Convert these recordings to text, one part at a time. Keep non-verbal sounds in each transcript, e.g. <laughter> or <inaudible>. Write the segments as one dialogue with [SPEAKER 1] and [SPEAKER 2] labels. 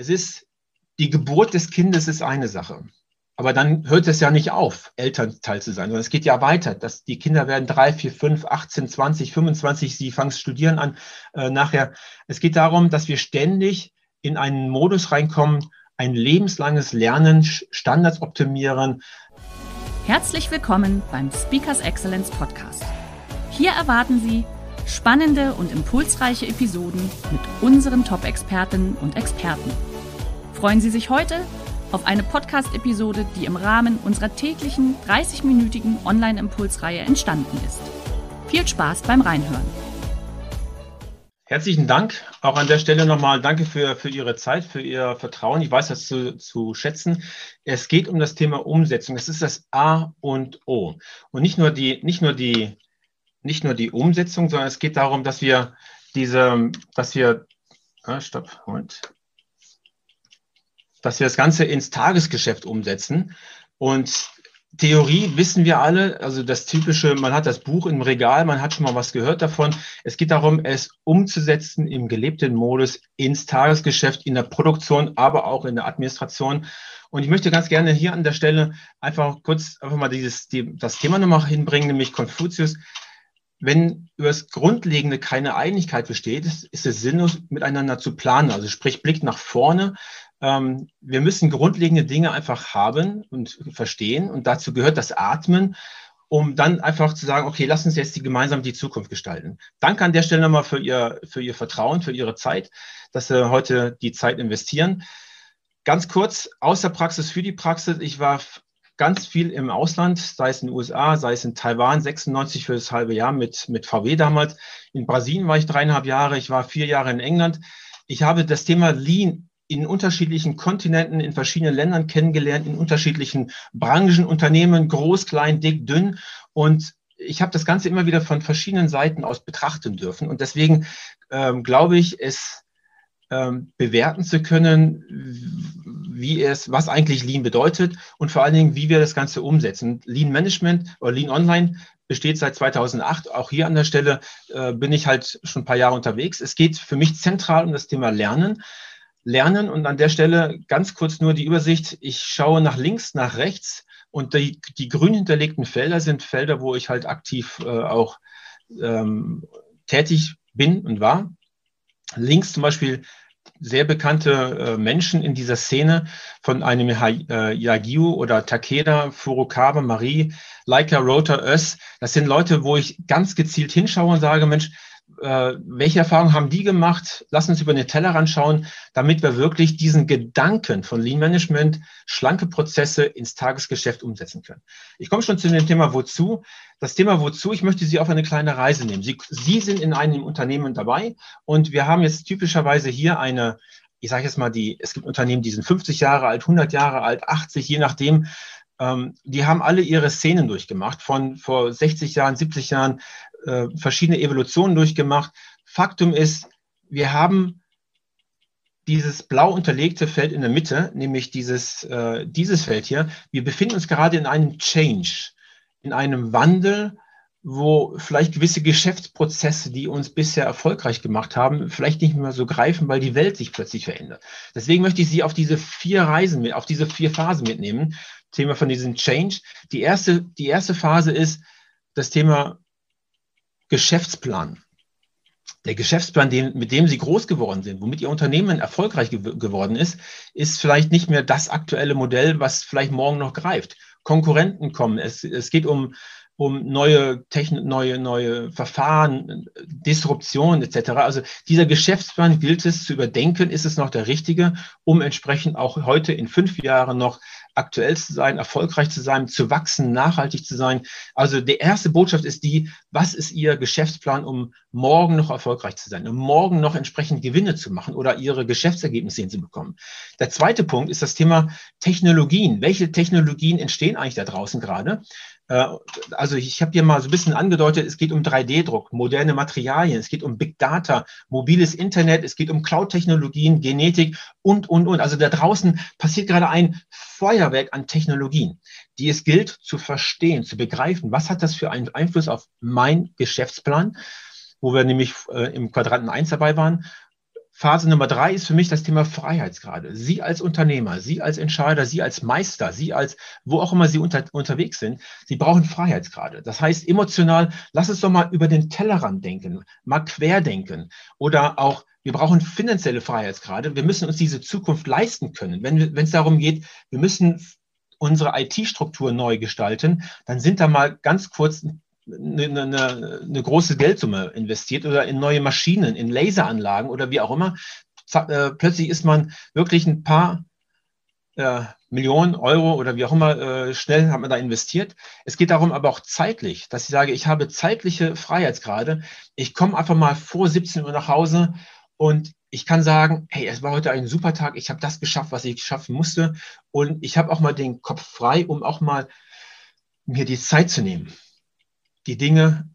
[SPEAKER 1] Es ist die Geburt des Kindes ist eine Sache. Aber dann hört es ja nicht auf, Elternteil zu sein, sondern es geht ja weiter. Dass die Kinder werden drei, vier, fünf, 18, 20, 25, sie fangen studieren an äh, nachher. Es geht darum, dass wir ständig in einen Modus reinkommen, ein lebenslanges Lernen, Standards optimieren.
[SPEAKER 2] Herzlich willkommen beim Speakers Excellence Podcast. Hier erwarten Sie spannende und impulsreiche Episoden mit unseren Top-Expertinnen und Experten. Freuen Sie sich heute auf eine Podcast-Episode, die im Rahmen unserer täglichen 30-minütigen Online-Impulsreihe entstanden ist. Viel Spaß beim Reinhören.
[SPEAKER 1] Herzlichen Dank. Auch an der Stelle nochmal danke für, für Ihre Zeit, für Ihr Vertrauen. Ich weiß das zu, zu schätzen. Es geht um das Thema Umsetzung. Es ist das A und O. Und nicht nur die, nicht nur die, nicht nur die Umsetzung, sondern es geht darum, dass wir diese, dass wir, ah, stopp, Moment, dass wir das Ganze ins Tagesgeschäft umsetzen. Und Theorie wissen wir alle, also das typische, man hat das Buch im Regal, man hat schon mal was gehört davon. Es geht darum, es umzusetzen im gelebten Modus ins Tagesgeschäft, in der Produktion, aber auch in der Administration. Und ich möchte ganz gerne hier an der Stelle einfach kurz einfach mal dieses, die, das Thema nochmal hinbringen, nämlich Konfuzius. Wenn über das Grundlegende keine Einigkeit besteht, ist es sinnlos, miteinander zu planen. Also sprich, Blick nach vorne, ähm, wir müssen grundlegende Dinge einfach haben und verstehen. Und dazu gehört das Atmen, um dann einfach zu sagen, okay, lass uns jetzt die gemeinsam die Zukunft gestalten. Danke an der Stelle nochmal für Ihr, für Ihr Vertrauen, für Ihre Zeit, dass Sie heute die Zeit investieren. Ganz kurz, aus der Praxis für die Praxis. Ich war ganz viel im Ausland, sei es in den USA, sei es in Taiwan, 96 für das halbe Jahr mit, mit VW damals. In Brasilien war ich dreieinhalb Jahre, ich war vier Jahre in England. Ich habe das Thema Lean in unterschiedlichen Kontinenten, in verschiedenen Ländern kennengelernt, in unterschiedlichen Branchen, Unternehmen, groß, klein, dick, dünn. Und ich habe das Ganze immer wieder von verschiedenen Seiten aus betrachten dürfen. Und deswegen ähm, glaube ich, es ähm, bewerten zu können, wie es, was eigentlich Lean bedeutet und vor allen Dingen, wie wir das Ganze umsetzen. Lean Management oder Lean Online besteht seit 2008. Auch hier an der Stelle äh, bin ich halt schon ein paar Jahre unterwegs. Es geht für mich zentral um das Thema Lernen lernen. Und an der Stelle ganz kurz nur die Übersicht. Ich schaue nach links, nach rechts und die, die grün hinterlegten Felder sind Felder, wo ich halt aktiv äh, auch ähm, tätig bin und war. Links zum Beispiel sehr bekannte äh, Menschen in dieser Szene von einem äh, Yagyu oder Takeda, Furukawa, Marie, Leica, Rota, Öss. Das sind Leute, wo ich ganz gezielt hinschaue und sage, Mensch, äh, welche Erfahrungen haben die gemacht? Lass uns über den Tellerrand schauen, damit wir wirklich diesen Gedanken von Lean Management, schlanke Prozesse ins Tagesgeschäft umsetzen können. Ich komme schon zu dem Thema Wozu. Das Thema Wozu, ich möchte Sie auf eine kleine Reise nehmen. Sie, Sie sind in einem Unternehmen dabei und wir haben jetzt typischerweise hier eine, ich sage jetzt mal, die, es gibt Unternehmen, die sind 50 Jahre alt, 100 Jahre alt, 80, je nachdem. Ähm, die haben alle ihre Szenen durchgemacht, von vor 60 Jahren, 70 Jahren, äh, verschiedene Evolutionen durchgemacht. Faktum ist, wir haben dieses blau unterlegte Feld in der Mitte, nämlich dieses, äh, dieses Feld hier. Wir befinden uns gerade in einem Change, in einem Wandel, wo vielleicht gewisse Geschäftsprozesse, die uns bisher erfolgreich gemacht haben, vielleicht nicht mehr so greifen, weil die Welt sich plötzlich verändert. Deswegen möchte ich Sie auf diese vier Reisen, auf diese vier Phasen mitnehmen. Thema von diesem Change. Die erste, die erste Phase ist das Thema Geschäftsplan. Der Geschäftsplan, den, mit dem Sie groß geworden sind, womit Ihr Unternehmen erfolgreich ge geworden ist, ist vielleicht nicht mehr das aktuelle Modell, was vielleicht morgen noch greift. Konkurrenten kommen. Es, es geht um, um neue Technik, neue, neue Verfahren, Disruption etc. Also dieser Geschäftsplan gilt es zu überdenken, ist es noch der richtige, um entsprechend auch heute in fünf Jahren noch aktuell zu sein, erfolgreich zu sein, zu wachsen, nachhaltig zu sein. Also die erste Botschaft ist die, was ist Ihr Geschäftsplan, um morgen noch erfolgreich zu sein, um morgen noch entsprechend Gewinne zu machen oder Ihre Geschäftsergebnisse hinzubekommen. Der zweite Punkt ist das Thema Technologien. Welche Technologien entstehen eigentlich da draußen gerade? Äh, also ich habe hier mal so ein bisschen angedeutet, es geht um 3D-Druck, moderne Materialien, es geht um Big Data, mobiles Internet, es geht um Cloud-Technologien, Genetik und, und, und. Also da draußen passiert gerade ein Feuerwerk an Technologien, die es gilt zu verstehen, zu begreifen. Was hat das für einen Einfluss auf mein Geschäftsplan? wo wir nämlich äh, im Quadranten 1 dabei waren Phase Nummer drei ist für mich das Thema Freiheitsgrade. Sie als Unternehmer, Sie als Entscheider, Sie als Meister, Sie als, wo auch immer Sie unter, unterwegs sind, Sie brauchen Freiheitsgrade. Das heißt, emotional, lass uns doch mal über den Tellerrand denken, mal querdenken oder auch wir brauchen finanzielle Freiheitsgrade. Wir müssen uns diese Zukunft leisten können. Wenn es darum geht, wir müssen unsere IT-Struktur neu gestalten, dann sind da mal ganz kurz eine, eine, eine große Geldsumme investiert oder in neue Maschinen, in Laseranlagen oder wie auch immer, äh, plötzlich ist man wirklich ein paar äh, Millionen Euro oder wie auch immer äh, schnell hat man da investiert. Es geht darum aber auch zeitlich, dass ich sage, ich habe zeitliche Freiheitsgrade. Ich komme einfach mal vor 17 Uhr nach Hause und ich kann sagen, hey, es war heute ein super Tag, ich habe das geschafft, was ich schaffen musste und ich habe auch mal den Kopf frei, um auch mal mir die Zeit zu nehmen die Dinge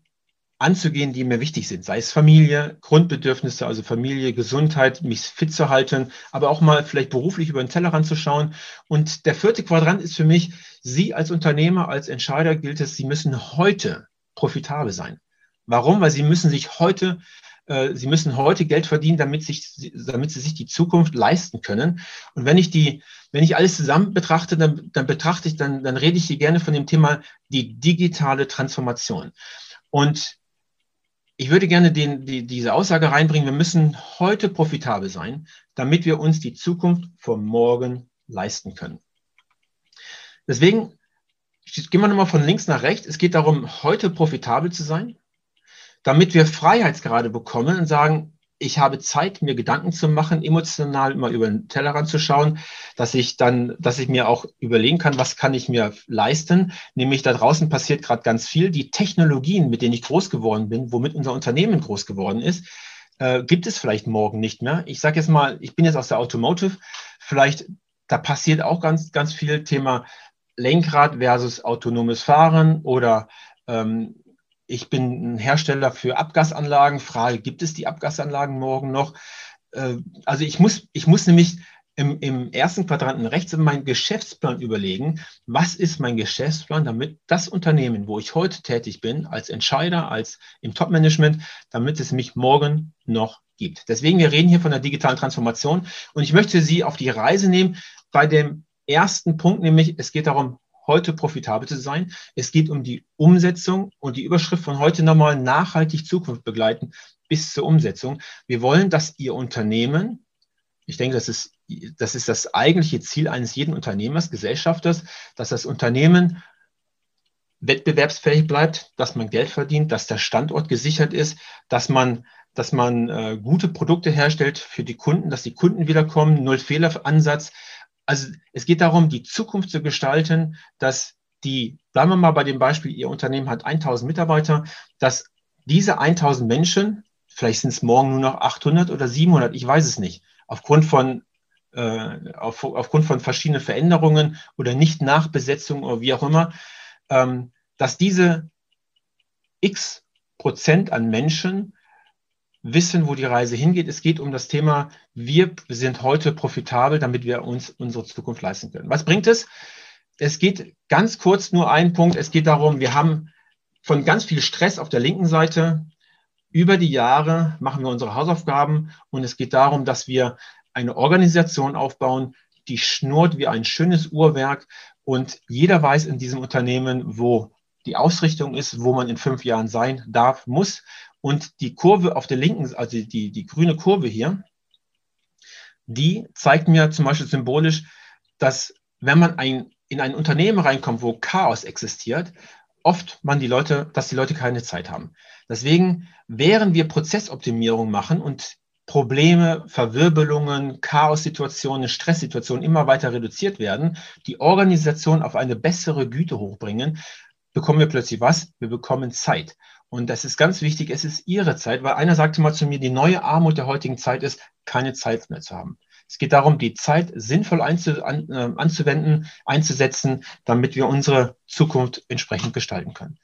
[SPEAKER 1] anzugehen, die mir wichtig sind, sei es Familie, Grundbedürfnisse, also Familie, Gesundheit, mich fit zu halten, aber auch mal vielleicht beruflich über den Tellerrand zu schauen. Und der vierte Quadrant ist für mich, Sie als Unternehmer, als Entscheider gilt es, Sie müssen heute profitabel sein. Warum? Weil Sie müssen sich heute Sie müssen heute Geld verdienen, damit, sich, damit Sie sich die Zukunft leisten können. Und wenn ich die, wenn ich alles zusammen betrachte, dann, dann betrachte ich, dann, dann rede ich hier gerne von dem Thema die digitale Transformation. Und ich würde gerne den, die, diese Aussage reinbringen, wir müssen heute profitabel sein, damit wir uns die Zukunft von morgen leisten können. Deswegen gehen wir nochmal von links nach rechts. Es geht darum, heute profitabel zu sein damit wir Freiheitsgrade bekommen und sagen, ich habe Zeit, mir Gedanken zu machen, emotional mal über den Tellerrand zu schauen, dass ich dann, dass ich mir auch überlegen kann, was kann ich mir leisten. Nämlich da draußen passiert gerade ganz viel. Die Technologien, mit denen ich groß geworden bin, womit unser Unternehmen groß geworden ist, äh, gibt es vielleicht morgen nicht mehr. Ich sage jetzt mal, ich bin jetzt aus der Automotive, vielleicht da passiert auch ganz, ganz viel Thema Lenkrad versus autonomes Fahren oder ähm, ich bin ein Hersteller für Abgasanlagen. Frage, gibt es die Abgasanlagen morgen noch? Äh, also ich muss, ich muss nämlich im, im ersten Quadranten rechts in meinen Geschäftsplan überlegen, was ist mein Geschäftsplan, damit das Unternehmen, wo ich heute tätig bin, als Entscheider, als im Top-Management, damit es mich morgen noch gibt. Deswegen, wir reden hier von der digitalen Transformation und ich möchte Sie auf die Reise nehmen bei dem ersten Punkt, nämlich es geht darum, heute profitabel zu sein. Es geht um die Umsetzung und die Überschrift von heute nochmal nachhaltig Zukunft begleiten bis zur Umsetzung. Wir wollen, dass Ihr Unternehmen, ich denke, das ist, das ist das eigentliche Ziel eines jeden Unternehmers, Gesellschafters, dass das Unternehmen wettbewerbsfähig bleibt, dass man Geld verdient, dass der Standort gesichert ist, dass man, dass man äh, gute Produkte herstellt für die Kunden, dass die Kunden wiederkommen, Null-Fehler-Ansatz, also es geht darum, die Zukunft zu gestalten, dass die, bleiben wir mal bei dem Beispiel, Ihr Unternehmen hat 1000 Mitarbeiter, dass diese 1000 Menschen, vielleicht sind es morgen nur noch 800 oder 700, ich weiß es nicht, aufgrund von, äh, auf, aufgrund von verschiedenen Veränderungen oder nicht Nachbesetzung oder wie auch immer, ähm, dass diese x Prozent an Menschen wissen, wo die Reise hingeht. Es geht um das Thema, wir sind heute profitabel, damit wir uns unsere Zukunft leisten können. Was bringt es? Es geht ganz kurz nur ein Punkt. Es geht darum, wir haben von ganz viel Stress auf der linken Seite. Über die Jahre machen wir unsere Hausaufgaben und es geht darum, dass wir eine Organisation aufbauen, die schnurrt wie ein schönes Uhrwerk und jeder weiß in diesem Unternehmen, wo die Ausrichtung ist, wo man in fünf Jahren sein darf, muss. Und die Kurve auf der linken, also die, die grüne Kurve hier, die zeigt mir zum Beispiel symbolisch, dass wenn man ein, in ein Unternehmen reinkommt, wo Chaos existiert, oft man die Leute, dass die Leute keine Zeit haben. Deswegen, während wir Prozessoptimierung machen und Probleme, Verwirbelungen, Chaos-Situationen, Stresssituationen immer weiter reduziert werden, die Organisation auf eine bessere Güte hochbringen, bekommen wir plötzlich was? Wir bekommen Zeit. Und das ist ganz wichtig, es ist Ihre Zeit, weil einer sagte mal zu mir, die neue Armut der heutigen Zeit ist, keine Zeit mehr zu haben. Es geht darum, die Zeit sinnvoll einzu, an, äh, anzuwenden, einzusetzen, damit wir unsere Zukunft entsprechend gestalten können.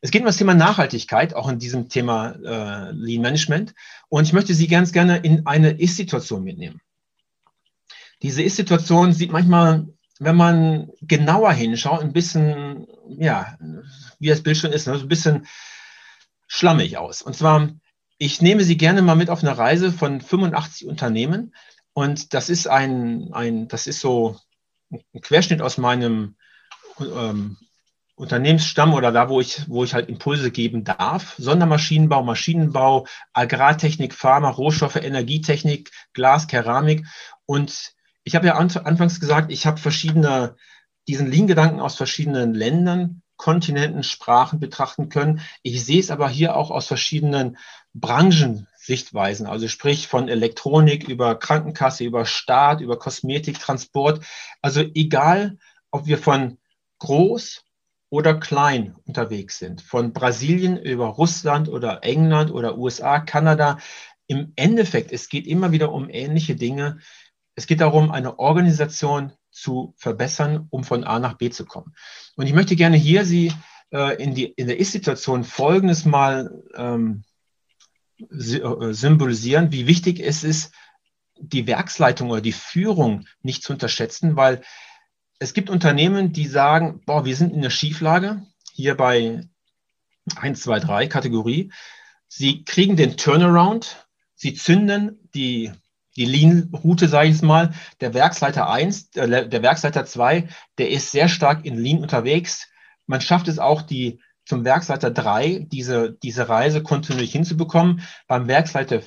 [SPEAKER 1] Es geht um das Thema Nachhaltigkeit, auch in diesem Thema äh, Lean Management. Und ich möchte Sie ganz gerne in eine Ist-Situation mitnehmen. Diese Ist-Situation sieht manchmal, wenn man genauer hinschaut, ein bisschen, ja, wie das Bild schon ist, ne, so ein bisschen schlammig aus. Und zwar, ich nehme Sie gerne mal mit auf eine Reise von 85 Unternehmen. Und das ist ein, ein das ist so ein Querschnitt aus meinem ähm, Unternehmensstamm oder da, wo ich, wo ich halt Impulse geben darf. Sondermaschinenbau, Maschinenbau, Agrartechnik, Pharma, Rohstoffe, Energietechnik, Glas, Keramik. Und ich habe ja anfangs gesagt, ich habe verschiedene, diesen Lean-Gedanken aus verschiedenen Ländern, Kontinenten, Sprachen betrachten können. Ich sehe es aber hier auch aus verschiedenen Branchensichtweisen, also sprich von Elektronik über Krankenkasse, über Staat, über Kosmetik, Transport. Also egal, ob wir von groß oder klein unterwegs sind, von Brasilien über Russland oder England oder USA, Kanada. Im Endeffekt, es geht immer wieder um ähnliche Dinge. Es geht darum, eine Organisation zu verbessern, um von A nach B zu kommen. Und ich möchte gerne hier Sie äh, in, die, in der Ist-Situation Folgendes mal ähm, äh, symbolisieren, wie wichtig es ist, die Werksleitung oder die Führung nicht zu unterschätzen, weil es gibt Unternehmen, die sagen, boah, wir sind in der Schieflage, hier bei 1, 2, 3 Kategorie. Sie kriegen den Turnaround, sie zünden die, die Lean-Route, sage ich es mal. Der Werksleiter 1, äh, der Werksleiter 2, der ist sehr stark in Lean unterwegs. Man schafft es auch, die zum Werksleiter 3 diese, diese Reise kontinuierlich hinzubekommen. Beim Werksleiter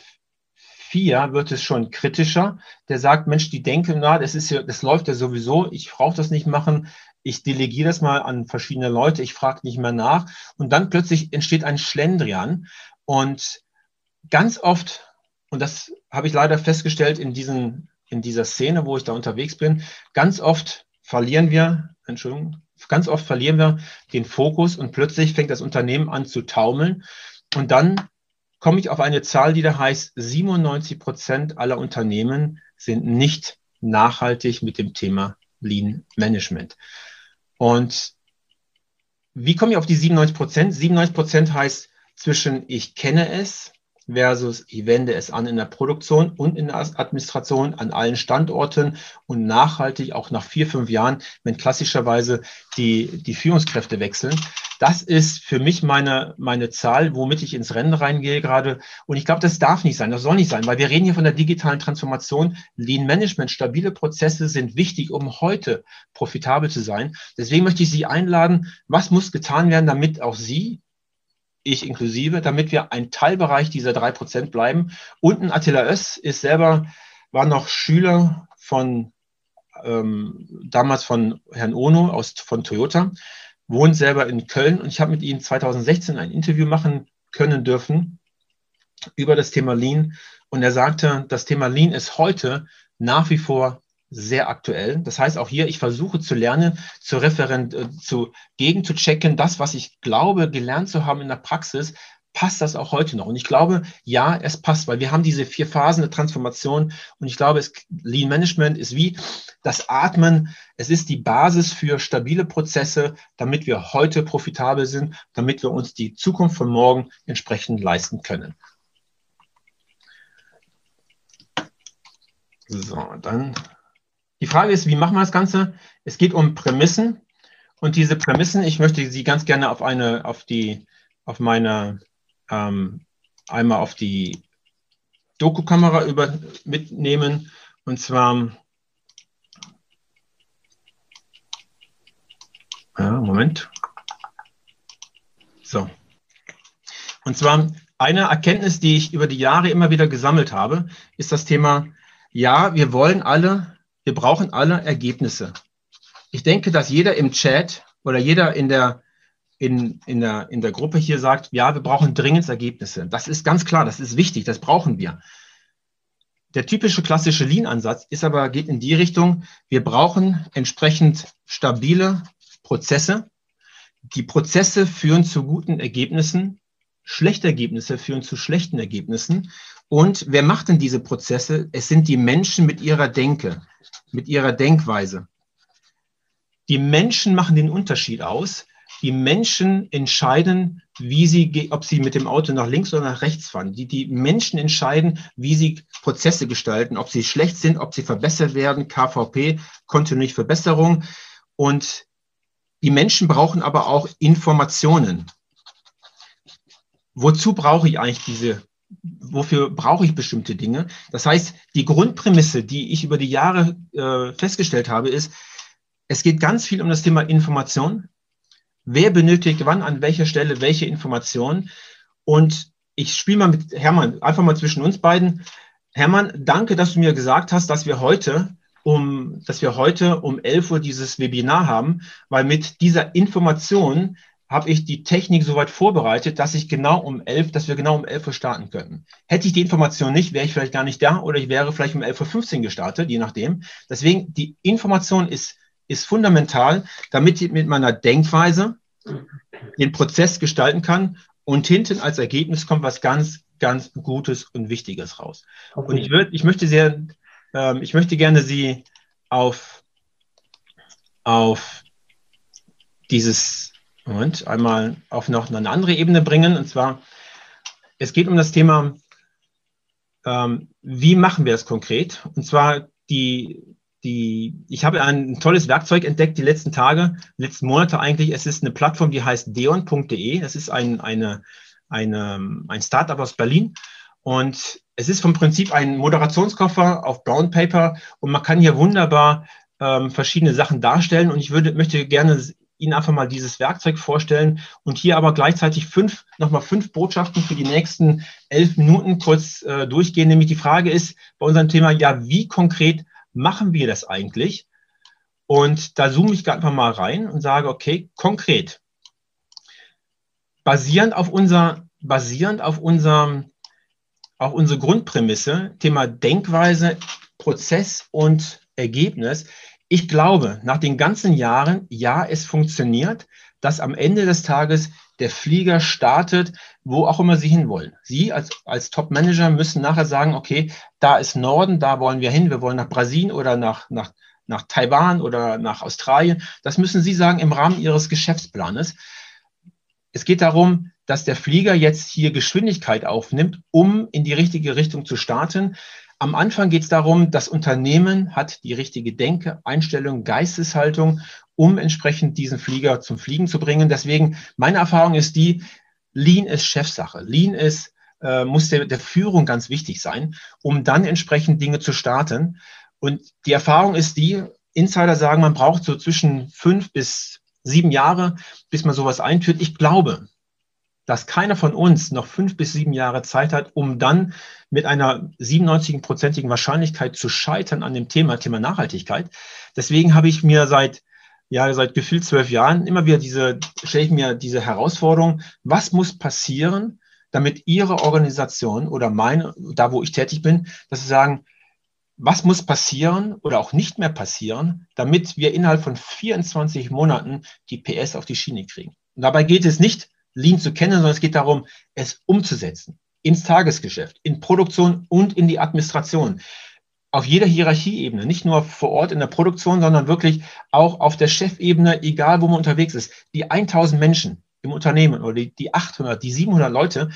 [SPEAKER 1] vier wird es schon kritischer. Der sagt, Mensch, die denken, na, das ist ja, das läuft ja sowieso, ich brauche das nicht machen, ich delegiere das mal an verschiedene Leute, ich frage nicht mehr nach. Und dann plötzlich entsteht ein Schlendrian. Und ganz oft, und das habe ich leider festgestellt in, diesen, in dieser Szene, wo ich da unterwegs bin, ganz oft verlieren wir, Entschuldigung, ganz oft verlieren wir den Fokus und plötzlich fängt das Unternehmen an zu taumeln. Und dann komme ich auf eine Zahl, die da heißt, 97 Prozent aller Unternehmen sind nicht nachhaltig mit dem Thema Lean Management. Und wie komme ich auf die 97 Prozent? 97 Prozent heißt zwischen ich kenne es versus ich wende es an in der Produktion und in der Administration an allen Standorten und nachhaltig auch nach vier, fünf Jahren, wenn klassischerweise die, die Führungskräfte wechseln. Das ist für mich meine, meine Zahl, womit ich ins Rennen reingehe gerade. Und ich glaube, das darf nicht sein, das soll nicht sein, weil wir reden hier von der digitalen Transformation. Lean Management, stabile Prozesse sind wichtig, um heute profitabel zu sein. Deswegen möchte ich Sie einladen, was muss getan werden, damit auch Sie ich inklusive, damit wir ein Teilbereich dieser drei Prozent bleiben. Unten Attila Öss ist selber, war noch Schüler von ähm, damals von Herrn Ono aus von Toyota, wohnt selber in Köln und ich habe mit ihm 2016 ein Interview machen können dürfen über das Thema Lean und er sagte, das Thema Lean ist heute nach wie vor sehr aktuell. Das heißt, auch hier, ich versuche zu lernen, zu referent, äh, zu gegen zu checken, das, was ich glaube, gelernt zu haben in der Praxis, passt das auch heute noch? Und ich glaube, ja, es passt, weil wir haben diese vier Phasen der Transformation und ich glaube, es, Lean Management ist wie das Atmen. Es ist die Basis für stabile Prozesse, damit wir heute profitabel sind, damit wir uns die Zukunft von morgen entsprechend leisten können. So, dann die Frage ist, wie machen wir das Ganze? Es geht um Prämissen. Und diese Prämissen, ich möchte sie ganz gerne auf eine, auf die, auf meine, ähm, einmal auf die Doku-Kamera mitnehmen. Und zwar, ja, Moment. So. Und zwar eine Erkenntnis, die ich über die Jahre immer wieder gesammelt habe, ist das Thema, ja, wir wollen alle wir brauchen alle Ergebnisse. Ich denke, dass jeder im Chat oder jeder in der, in, in, der, in der Gruppe hier sagt, ja, wir brauchen dringend Ergebnisse. Das ist ganz klar, das ist wichtig, das brauchen wir. der typische klassische Lean-Ansatz ist aber, geht in die Richtung, wir brauchen entsprechend stabile Prozesse. Die Prozesse führen zu guten Ergebnissen. Schlechte Ergebnisse führen zu schlechten Ergebnissen. Und wer macht denn diese Prozesse? Es sind die Menschen mit ihrer Denke, mit ihrer Denkweise. Die Menschen machen den Unterschied aus. Die Menschen entscheiden, wie sie, ob sie mit dem Auto nach links oder nach rechts fahren. Die, die Menschen entscheiden, wie sie Prozesse gestalten, ob sie schlecht sind, ob sie verbessert werden, KVP, kontinuierliche Verbesserung. Und die Menschen brauchen aber auch Informationen. Wozu brauche ich eigentlich diese, wofür brauche ich bestimmte Dinge? Das heißt, die Grundprämisse, die ich über die Jahre äh, festgestellt habe, ist, es geht ganz viel um das Thema Information. Wer benötigt wann, an welcher Stelle welche Informationen? Und ich spiele mal mit Hermann, einfach mal zwischen uns beiden. Hermann, danke, dass du mir gesagt hast, dass wir heute um, dass wir heute um 11 Uhr dieses Webinar haben, weil mit dieser Information habe ich die Technik soweit vorbereitet, dass ich genau um 11, dass wir genau um 11 Uhr starten könnten. Hätte ich die Information nicht, wäre ich vielleicht gar nicht da oder ich wäre vielleicht um 11.15 Uhr gestartet, je nachdem. Deswegen, die Information ist ist fundamental, damit ich mit meiner Denkweise den Prozess gestalten kann und hinten als Ergebnis kommt was ganz, ganz Gutes und Wichtiges raus. Okay. Und ich würde, ich möchte sehr, ähm, ich möchte gerne Sie auf, auf dieses, Moment, einmal auf noch eine andere Ebene bringen. Und zwar, es geht um das Thema, ähm, wie machen wir es konkret? Und zwar die, die, ich habe ein tolles Werkzeug entdeckt die letzten Tage, letzten Monate eigentlich. Es ist eine Plattform, die heißt deon.de. Das ist ein, eine, eine, ein Startup aus Berlin. Und es ist vom Prinzip ein Moderationskoffer auf Brown Paper und man kann hier wunderbar ähm, verschiedene Sachen darstellen. Und ich würde, möchte gerne Ihnen einfach mal dieses Werkzeug vorstellen und hier aber gleichzeitig fünf, nochmal fünf Botschaften für die nächsten elf Minuten kurz äh, durchgehen. Nämlich die Frage ist bei unserem Thema, ja, wie konkret machen wir das eigentlich? Und da zoome ich einfach mal rein und sage, okay, konkret, basierend auf unser, basierend auf unser, auf unsere Grundprämisse, Thema Denkweise, Prozess und Ergebnis. Ich glaube, nach den ganzen Jahren, ja, es funktioniert, dass am Ende des Tages der Flieger startet, wo auch immer Sie hinwollen. Sie als, als Top-Manager müssen nachher sagen, okay, da ist Norden, da wollen wir hin, wir wollen nach Brasilien oder nach, nach, nach Taiwan oder nach Australien. Das müssen Sie sagen im Rahmen Ihres Geschäftsplanes. Es geht darum, dass der Flieger jetzt hier Geschwindigkeit aufnimmt, um in die richtige Richtung zu starten. Am Anfang geht es darum, das Unternehmen hat die richtige Denke, Einstellung, Geisteshaltung, um entsprechend diesen Flieger zum Fliegen zu bringen. Deswegen, meine Erfahrung ist die, Lean ist Chefsache. Lean ist, äh, muss der, der Führung ganz wichtig sein, um dann entsprechend Dinge zu starten. Und die Erfahrung ist die, Insider sagen, man braucht so zwischen fünf bis sieben Jahre, bis man sowas einführt. Ich glaube, dass keiner von uns noch fünf bis sieben Jahre Zeit hat, um dann mit einer 97-prozentigen Wahrscheinlichkeit zu scheitern an dem Thema, Thema Nachhaltigkeit. Deswegen habe ich mir seit, ja, seit gefühlt zwölf Jahren immer wieder diese, stelle ich mir diese Herausforderung, was muss passieren, damit Ihre Organisation oder meine, da wo ich tätig bin, dass Sie sagen, was muss passieren oder auch nicht mehr passieren, damit wir innerhalb von 24 Monaten die PS auf die Schiene kriegen. Und dabei geht es nicht, Lean zu kennen, sondern es geht darum, es umzusetzen ins Tagesgeschäft, in Produktion und in die Administration. Auf jeder Hierarchieebene, nicht nur vor Ort in der Produktion, sondern wirklich auch auf der Chefebene, egal wo man unterwegs ist. Die 1000 Menschen im Unternehmen oder die, die 800, die 700 Leute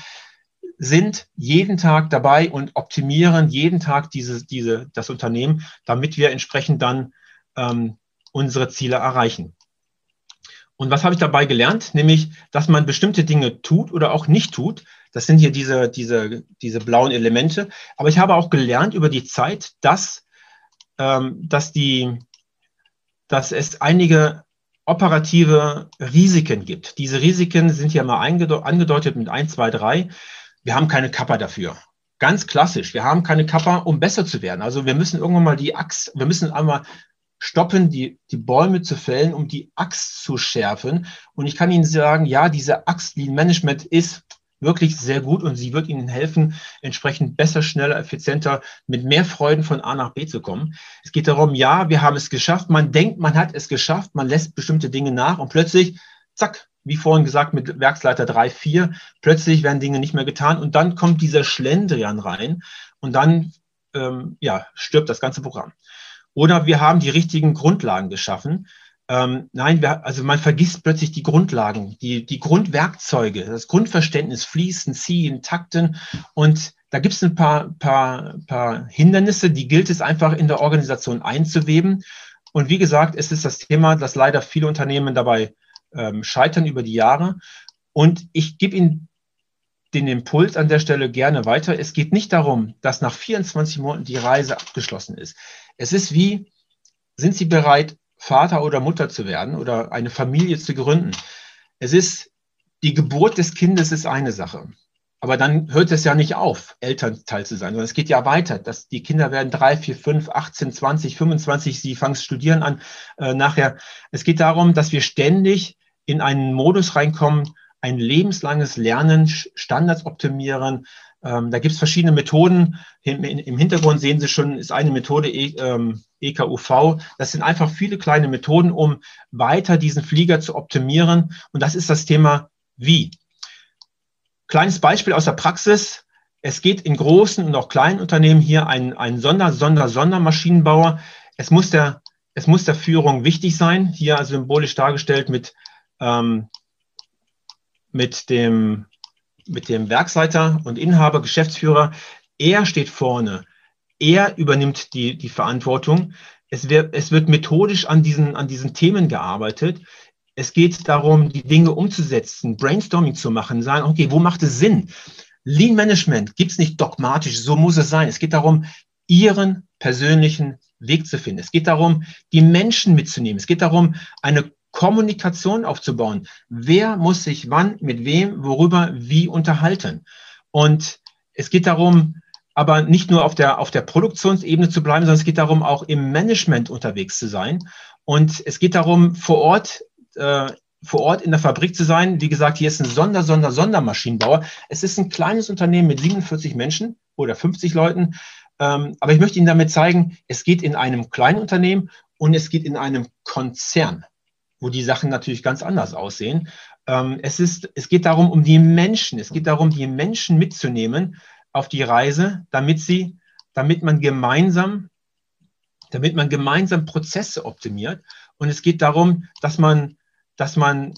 [SPEAKER 1] sind jeden Tag dabei und optimieren jeden Tag diese, diese, das Unternehmen, damit wir entsprechend dann ähm, unsere Ziele erreichen. Und was habe ich dabei gelernt? Nämlich, dass man bestimmte Dinge tut oder auch nicht tut. Das sind hier diese, diese, diese blauen Elemente. Aber ich habe auch gelernt über die Zeit, dass, ähm, dass, die, dass es einige operative Risiken gibt. Diese Risiken sind hier mal angedeutet mit 1, 2, 3. Wir haben keine Kappa dafür. Ganz klassisch. Wir haben keine Kappa, um besser zu werden. Also wir müssen irgendwann mal die Axt, wir müssen einmal stoppen, die, die Bäume zu fällen, um die Axt zu schärfen. Und ich kann Ihnen sagen, ja, diese Axt Lean Management ist wirklich sehr gut und sie wird Ihnen helfen, entsprechend besser, schneller, effizienter, mit mehr Freuden von A nach B zu kommen. Es geht darum, ja, wir haben es geschafft. Man denkt, man hat es geschafft, man lässt bestimmte Dinge nach und plötzlich, zack, wie vorhin gesagt, mit Werksleiter 3, 4, plötzlich werden Dinge nicht mehr getan und dann kommt dieser Schlendrian rein und dann ähm, ja, stirbt das ganze Programm. Oder wir haben die richtigen Grundlagen geschaffen ähm, nein, wir, also man vergisst plötzlich die Grundlagen, die, die Grundwerkzeuge, das Grundverständnis, Fließen, Ziehen, Takten. Und da gibt es ein paar, paar, paar Hindernisse, die gilt es einfach in der Organisation einzuweben. Und wie gesagt, es ist das Thema, dass leider viele Unternehmen dabei ähm, scheitern über die Jahre. Und ich gebe Ihnen den Impuls an der Stelle gerne weiter. Es geht nicht darum, dass nach 24 Monaten die Reise abgeschlossen ist. Es ist wie, sind Sie bereit, Vater oder Mutter zu werden oder eine Familie zu gründen. Es ist, die Geburt des Kindes ist eine Sache. Aber dann hört es ja nicht auf, Elternteil zu sein, sondern es geht ja weiter. Dass die Kinder werden drei, vier, fünf, 18, 20, 25, sie fangen studieren an äh, nachher. Es geht darum, dass wir ständig in einen Modus reinkommen, ein lebenslanges Lernen, Standards optimieren, ähm, da gibt es verschiedene Methoden. Im, Hintergrund sehen Sie schon, ist eine Methode e, ähm, EKUV. Das sind einfach viele kleine Methoden, um weiter diesen Flieger zu optimieren. Und das ist das Thema wie. Kleines Beispiel aus der Praxis. Es geht in großen und auch kleinen Unternehmen hier ein, ein Sonder, Sonder, Sondermaschinenbauer. Es muss der, es muss der Führung wichtig sein. Hier symbolisch dargestellt mit, ähm, mit dem mit dem Werksleiter und Inhaber, Geschäftsführer. Er steht vorne. Er übernimmt die, die Verantwortung. Es wird, es wird methodisch an diesen, an diesen Themen gearbeitet. Es geht darum, die Dinge umzusetzen, Brainstorming zu machen, sagen, okay, wo macht es Sinn? Lean Management gibt es nicht dogmatisch, so muss es sein. Es geht darum, ihren persönlichen Weg zu finden. Es geht darum, die Menschen mitzunehmen. Es geht darum, eine Kommunikation aufzubauen. Wer muss sich wann, mit wem, worüber, wie unterhalten? Und es geht darum, aber nicht nur auf der, auf der Produktionsebene zu bleiben, sondern es geht darum, auch im Management unterwegs zu sein. Und es geht darum, vor Ort, äh, vor Ort in der Fabrik zu sein. Wie gesagt, hier ist ein Sonder, Sonder, Sondermaschinenbauer. Es ist ein kleines Unternehmen mit 47 Menschen oder 50 Leuten. Ähm, aber ich möchte Ihnen damit zeigen, es geht in einem kleinen Unternehmen und es geht in einem Konzern wo die Sachen natürlich ganz anders aussehen. Ähm, es, ist, es geht darum, um die Menschen. Es geht darum, die Menschen mitzunehmen auf die Reise, damit sie, damit man gemeinsam, damit man gemeinsam Prozesse optimiert. Und es geht darum, dass man, dass man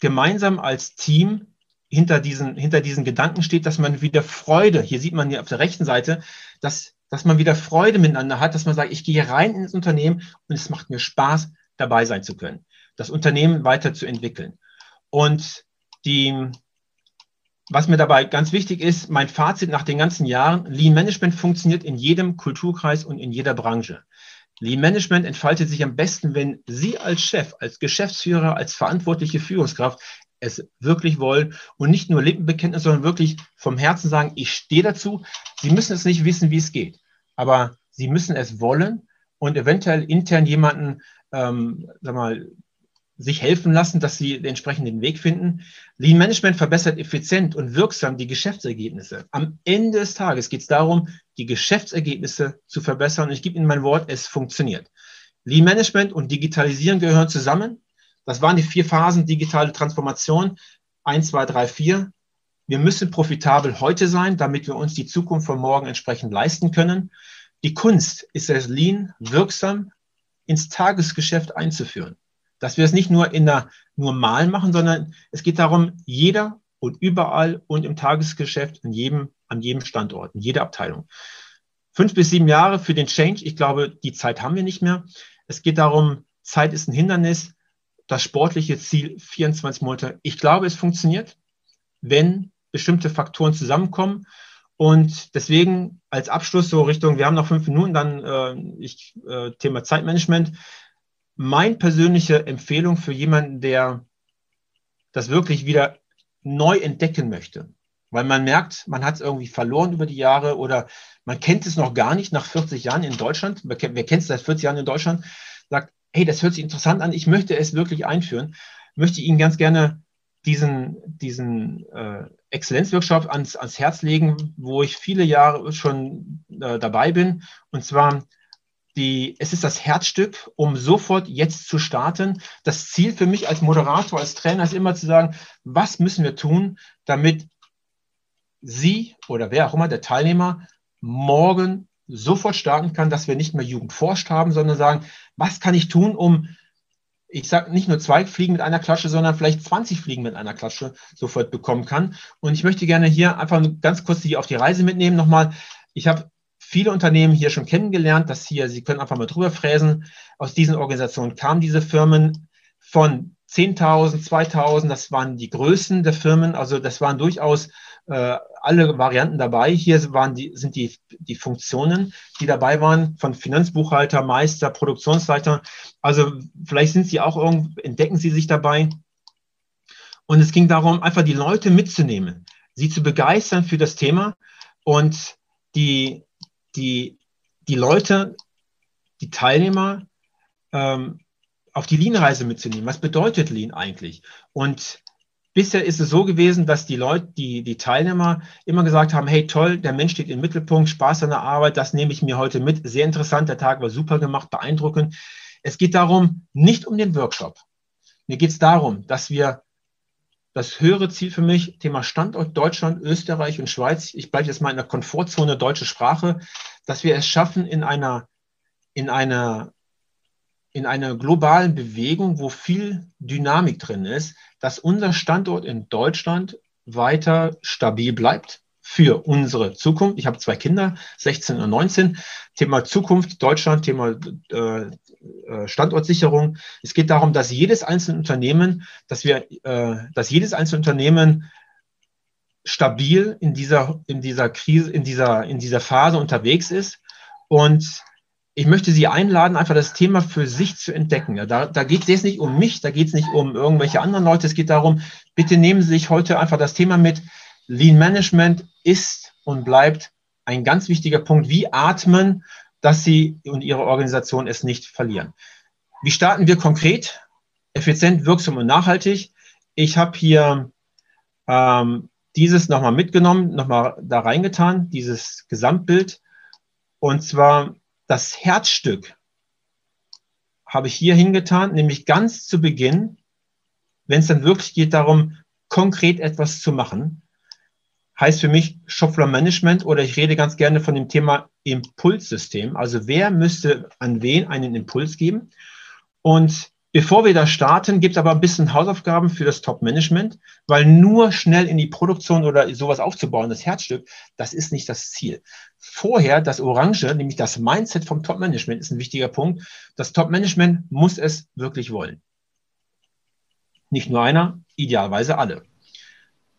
[SPEAKER 1] gemeinsam als Team hinter diesen, hinter diesen Gedanken steht, dass man wieder Freude, hier sieht man hier auf der rechten Seite, dass, dass man wieder Freude miteinander hat, dass man sagt, ich gehe rein ins Unternehmen und es macht mir Spaß, dabei sein zu können, das Unternehmen weiterzuentwickeln. Und die, was mir dabei ganz wichtig ist, mein Fazit nach den ganzen Jahren, Lean Management funktioniert in jedem Kulturkreis und in jeder Branche. Lean Management entfaltet sich am besten, wenn Sie als Chef, als Geschäftsführer, als verantwortliche Führungskraft es wirklich wollen und nicht nur Lippenbekenntnis, sondern wirklich vom Herzen sagen, ich stehe dazu. Sie müssen es nicht wissen, wie es geht, aber Sie müssen es wollen und eventuell intern jemanden ähm, sag mal, sich helfen lassen, dass sie den entsprechenden Weg finden. Lean Management verbessert effizient und wirksam die Geschäftsergebnisse. Am Ende des Tages geht es darum, die Geschäftsergebnisse zu verbessern. Und ich gebe Ihnen mein Wort, es funktioniert. Lean Management und Digitalisieren gehören zusammen. Das waren die vier Phasen digitale Transformation. Eins, zwei, drei, vier. Wir müssen profitabel heute sein, damit wir uns die Zukunft von morgen entsprechend leisten können. Die Kunst ist es lean, wirksam, ins Tagesgeschäft einzuführen. Dass wir es nicht nur in der nur machen, sondern es geht darum, jeder und überall und im Tagesgeschäft in jedem, an jedem Standort, in jeder Abteilung. Fünf bis sieben Jahre für den Change. Ich glaube, die Zeit haben wir nicht mehr. Es geht darum, Zeit ist ein Hindernis. Das sportliche Ziel 24 Monate. Ich glaube, es funktioniert, wenn bestimmte Faktoren zusammenkommen. Und deswegen als Abschluss so Richtung, wir haben noch fünf Minuten, dann äh, ich, äh, Thema Zeitmanagement. Mein persönliche Empfehlung für jemanden, der das wirklich wieder neu entdecken möchte, weil man merkt, man hat es irgendwie verloren über die Jahre oder man kennt es noch gar nicht nach 40 Jahren in Deutschland. Wer, kennt es seit 40 Jahren in Deutschland? Sagt, hey, das hört sich interessant an, ich möchte es wirklich einführen. Möchte Ihnen ganz gerne diesen, diesen äh, Exzellenzworkshop ans, ans Herz legen, wo ich viele Jahre schon äh, dabei bin. Und zwar die, es ist das Herzstück, um sofort jetzt zu starten. Das Ziel für mich als Moderator, als Trainer ist immer zu sagen, was müssen wir tun, damit Sie oder wer auch immer, der Teilnehmer, morgen sofort starten kann, dass wir nicht mehr Jugend forscht haben, sondern sagen, was kann ich tun, um ich sage nicht nur zwei Fliegen mit einer Klatsche, sondern vielleicht 20 Fliegen mit einer Klatsche sofort bekommen kann. Und ich möchte gerne hier einfach ganz kurz die auf die Reise mitnehmen. Nochmal, ich habe viele Unternehmen hier schon kennengelernt, dass hier, Sie können einfach mal drüber fräsen, aus diesen Organisationen kamen diese Firmen von 10.000, 2.000, das waren die Größen der Firmen, also das waren durchaus äh, alle Varianten dabei. Hier waren die, sind die, die Funktionen, die dabei waren, von Finanzbuchhalter, Meister, Produktionsleiter. Also vielleicht sind Sie auch irgendwo, entdecken Sie sich dabei. Und es ging darum, einfach die Leute mitzunehmen, sie zu begeistern für das Thema und die, die, die Leute, die Teilnehmer ähm, auf die Lean-Reise mitzunehmen. Was bedeutet Lean eigentlich? Und Bisher ist es so gewesen, dass die Leute, die, die Teilnehmer immer gesagt haben, hey toll, der Mensch steht im Mittelpunkt, Spaß an der Arbeit, das nehme ich mir heute mit. Sehr interessant, der Tag war super gemacht, beeindruckend. Es geht darum, nicht um den Workshop. Mir geht es darum, dass wir das höhere Ziel für mich, Thema Standort Deutschland, Österreich und Schweiz, ich bleibe jetzt mal in der Komfortzone deutsche Sprache, dass wir es schaffen, in einer, in einer in einer globalen Bewegung, wo viel Dynamik drin ist, dass unser Standort in Deutschland weiter stabil bleibt für unsere Zukunft. Ich habe zwei Kinder, 16 und 19. Thema Zukunft, Deutschland, Thema äh, äh, Standortsicherung. Es geht darum, dass jedes einzelne Unternehmen, dass wir, äh, dass jedes einzelne Unternehmen stabil in dieser, in dieser Krise, in dieser, in dieser Phase unterwegs ist und ich möchte Sie einladen, einfach das Thema für sich zu entdecken. Da, da geht es jetzt nicht um mich, da geht es nicht um irgendwelche anderen Leute. Es geht darum, bitte nehmen Sie sich heute einfach das Thema mit. Lean Management ist und bleibt ein ganz wichtiger Punkt. Wie atmen, dass Sie und Ihre Organisation es nicht verlieren. Wie starten wir konkret? Effizient, wirksam und nachhaltig. Ich habe hier ähm, dieses nochmal mitgenommen, nochmal da reingetan, dieses Gesamtbild. Und zwar das Herzstück habe ich hier hingetan, nämlich ganz zu Beginn, wenn es dann wirklich geht darum, konkret etwas zu machen, heißt für mich Shopfloor Management oder ich rede ganz gerne von dem Thema Impulssystem. Also wer müsste an wen einen Impuls geben? Und Bevor wir da starten, gibt es aber ein bisschen Hausaufgaben für das Top-Management, weil nur schnell in die Produktion oder sowas aufzubauen, das Herzstück, das ist nicht das Ziel. Vorher das Orange, nämlich das Mindset vom Top-Management, ist ein wichtiger Punkt. Das Top-Management muss es wirklich wollen. Nicht nur einer, idealerweise alle.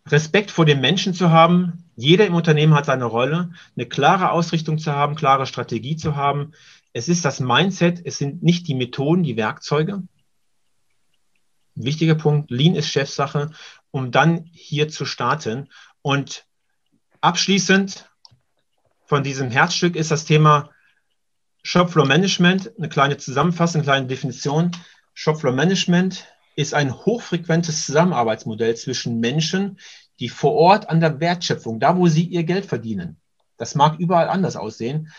[SPEAKER 1] Respekt vor den Menschen zu haben. Jeder im Unternehmen hat seine Rolle. Eine klare Ausrichtung zu haben, klare Strategie zu haben. Es ist das Mindset, es sind nicht die Methoden, die Werkzeuge wichtiger Punkt, Lean ist Chefsache, um dann hier zu starten. Und abschließend von diesem Herzstück ist das Thema Shopfloor Management, eine kleine Zusammenfassung, eine kleine Definition. Shopfloor Management ist ein hochfrequentes Zusammenarbeitsmodell zwischen Menschen, die vor Ort an der Wertschöpfung, da wo sie ihr Geld verdienen, das mag überall anders aussehen,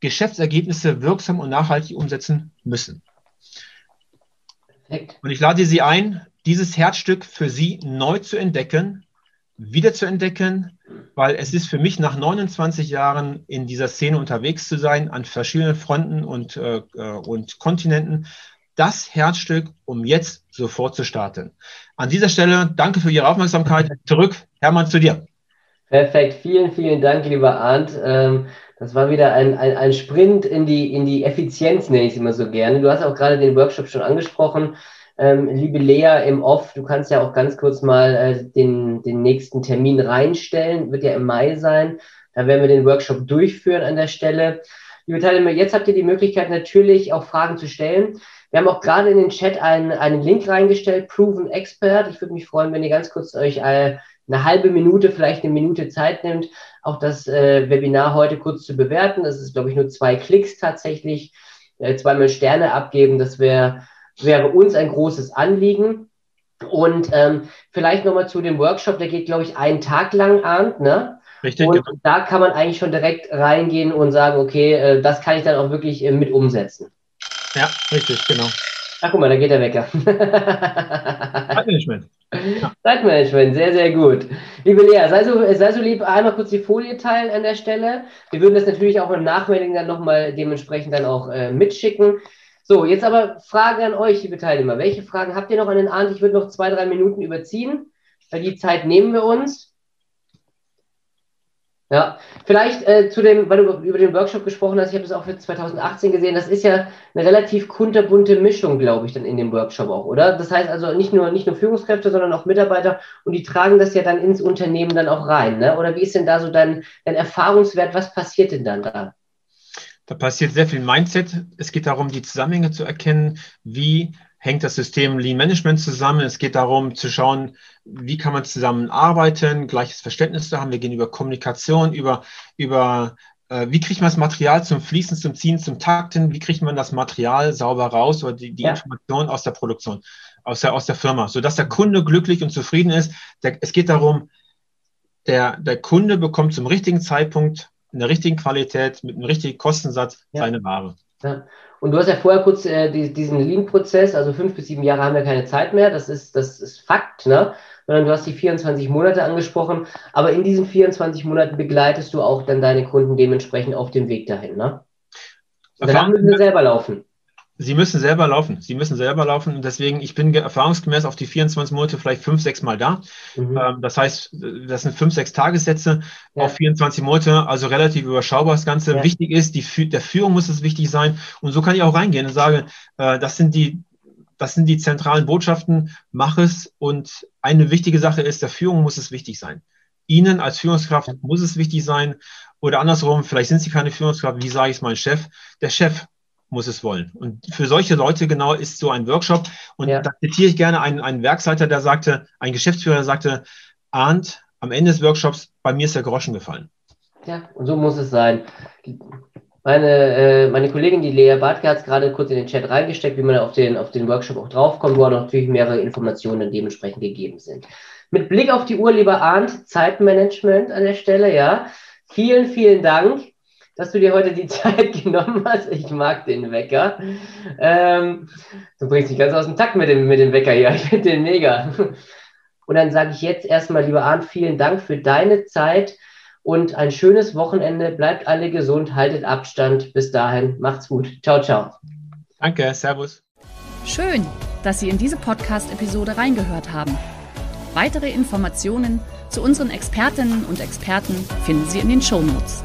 [SPEAKER 1] Geschäftsergebnisse wirksam und nachhaltig umsetzen müssen. Perfekt. Und ich lade Sie ein, dieses Herzstück für Sie neu zu entdecken, wieder zu entdecken, weil es ist für mich nach 29 Jahren in dieser Szene unterwegs zu sein, an verschiedenen Fronten und, äh, und Kontinenten, das Herzstück, um jetzt sofort zu starten. An dieser Stelle danke für Ihre Aufmerksamkeit. Zurück, Hermann, zu dir.
[SPEAKER 3] Perfekt, vielen, vielen Dank, lieber Arndt. Ähm, das war wieder ein, ein, ein Sprint in die, in die Effizienz, nenne ich es immer so gerne. Du hast auch gerade den Workshop schon angesprochen. Ähm, liebe Lea im Off, du kannst ja auch ganz kurz mal äh, den, den nächsten Termin reinstellen. Wird ja im Mai sein. Da werden wir den Workshop durchführen an der Stelle. Liebe Teilnehmer, jetzt habt ihr die Möglichkeit natürlich auch Fragen zu stellen. Wir haben auch gerade in den Chat einen, einen Link reingestellt, Proven Expert. Ich würde mich freuen, wenn ihr ganz kurz euch äh, eine halbe Minute, vielleicht eine Minute Zeit nimmt, auch das äh, Webinar heute kurz zu bewerten. Das ist, glaube ich, nur zwei Klicks tatsächlich. Äh, zweimal Sterne abgeben, das wäre wäre uns ein großes Anliegen. Und ähm, vielleicht nochmal zu dem Workshop, der geht, glaube ich, einen Tag lang an, ne? Richtig. Und genau. da kann man eigentlich schon direkt reingehen und sagen, okay, äh, das kann ich dann auch wirklich äh, mit umsetzen.
[SPEAKER 1] Ja, richtig, genau.
[SPEAKER 3] Ach, guck mal, da geht der Wecker. Zeitmanagement. Ja. <laughs> Zeitmanagement, sehr, sehr gut. Liebe Lea, sei so, sei so lieb, einmal kurz die Folie teilen an der Stelle. Wir würden das natürlich auch im Nachmelding dann nochmal dementsprechend dann auch äh, mitschicken. So, jetzt aber Fragen an euch, liebe Teilnehmer. Welche Fragen habt ihr noch an den Arndt? Ich würde noch zwei, drei Minuten überziehen, weil die Zeit nehmen wir uns. Ja, vielleicht äh, zu dem, weil du über den Workshop gesprochen hast, ich habe das auch für 2018 gesehen, das ist ja eine relativ kunterbunte Mischung, glaube ich, dann in dem Workshop auch, oder? Das heißt also nicht nur, nicht nur Führungskräfte, sondern auch Mitarbeiter und die tragen das ja dann ins Unternehmen dann auch rein, ne? Oder wie ist denn da so dein, dein Erfahrungswert? Was passiert denn dann da?
[SPEAKER 1] Da passiert sehr viel Mindset. Es geht darum, die Zusammenhänge zu erkennen. Wie hängt das System Lean Management zusammen? Es geht darum zu schauen, wie kann man zusammenarbeiten, gleiches Verständnis zu haben. Wir gehen über Kommunikation, über, über äh, wie kriegt man das Material zum Fließen, zum Ziehen, zum Takten? Wie kriegt man das Material sauber raus oder die, die ja. Information aus der Produktion, aus der, aus der Firma, sodass der Kunde glücklich und zufrieden ist? Der, es geht darum, der, der Kunde bekommt zum richtigen Zeitpunkt in der richtigen Qualität, mit einem richtigen Kostensatz ja. seine Ware.
[SPEAKER 3] Ja. Und du hast ja vorher kurz äh, die, diesen Lean-Prozess, also fünf bis sieben Jahre haben wir keine Zeit mehr, das ist, das ist Fakt, ne? Sondern du hast die 24 Monate angesprochen, aber in diesen 24 Monaten begleitest du auch dann deine Kunden dementsprechend auf dem Weg dahin, ne? Und dann müssen sie selber laufen.
[SPEAKER 1] Sie müssen selber laufen. Sie müssen selber laufen. Und deswegen, ich bin erfahrungsgemäß auf die 24 Monate vielleicht fünf, sechs Mal da. Mhm. Ähm, das heißt, das sind fünf, sechs Tagessätze ja. auf 24 Monate, also relativ überschaubar das Ganze. Ja. Wichtig ist, die, der Führung muss es wichtig sein. Und so kann ich auch reingehen und sage, äh, das sind die, das sind die zentralen Botschaften, mach es. Und eine wichtige Sache ist, der Führung muss es wichtig sein. Ihnen als Führungskraft muss es wichtig sein. Oder andersrum, vielleicht sind Sie keine Führungskraft, wie sage ich es meinem Chef? Der Chef muss es wollen. Und für solche Leute genau ist so ein Workshop. Und ja. da zitiere ich gerne einen, einen Werksleiter, der sagte, ein Geschäftsführer, der sagte, ahnt, am Ende des Workshops, bei mir ist der Groschen gefallen.
[SPEAKER 3] Ja, und so muss es sein. Meine, äh, meine Kollegin, die Lea Bartke, hat es gerade kurz in den Chat reingesteckt, wie man auf den, auf den Workshop auch draufkommt, wo auch natürlich mehrere Informationen dementsprechend gegeben sind. Mit Blick auf die Uhr, lieber Arndt, Zeitmanagement an der Stelle, ja. Vielen, vielen Dank dass du dir heute die <laughs> Zeit genommen hast. Ich mag den Wecker. Ähm, du bringst dich ganz aus dem Takt mit dem, mit dem Wecker hier. <laughs> Ich finde den mega. Und dann sage ich jetzt erstmal, lieber Arndt, vielen Dank für deine Zeit und ein schönes Wochenende. Bleibt alle gesund, haltet Abstand. Bis dahin, macht's gut. Ciao, ciao.
[SPEAKER 1] Danke, Servus.
[SPEAKER 2] Schön, dass Sie in diese Podcast-Episode reingehört haben. Weitere Informationen zu unseren Expertinnen und Experten finden Sie in den Show Notes.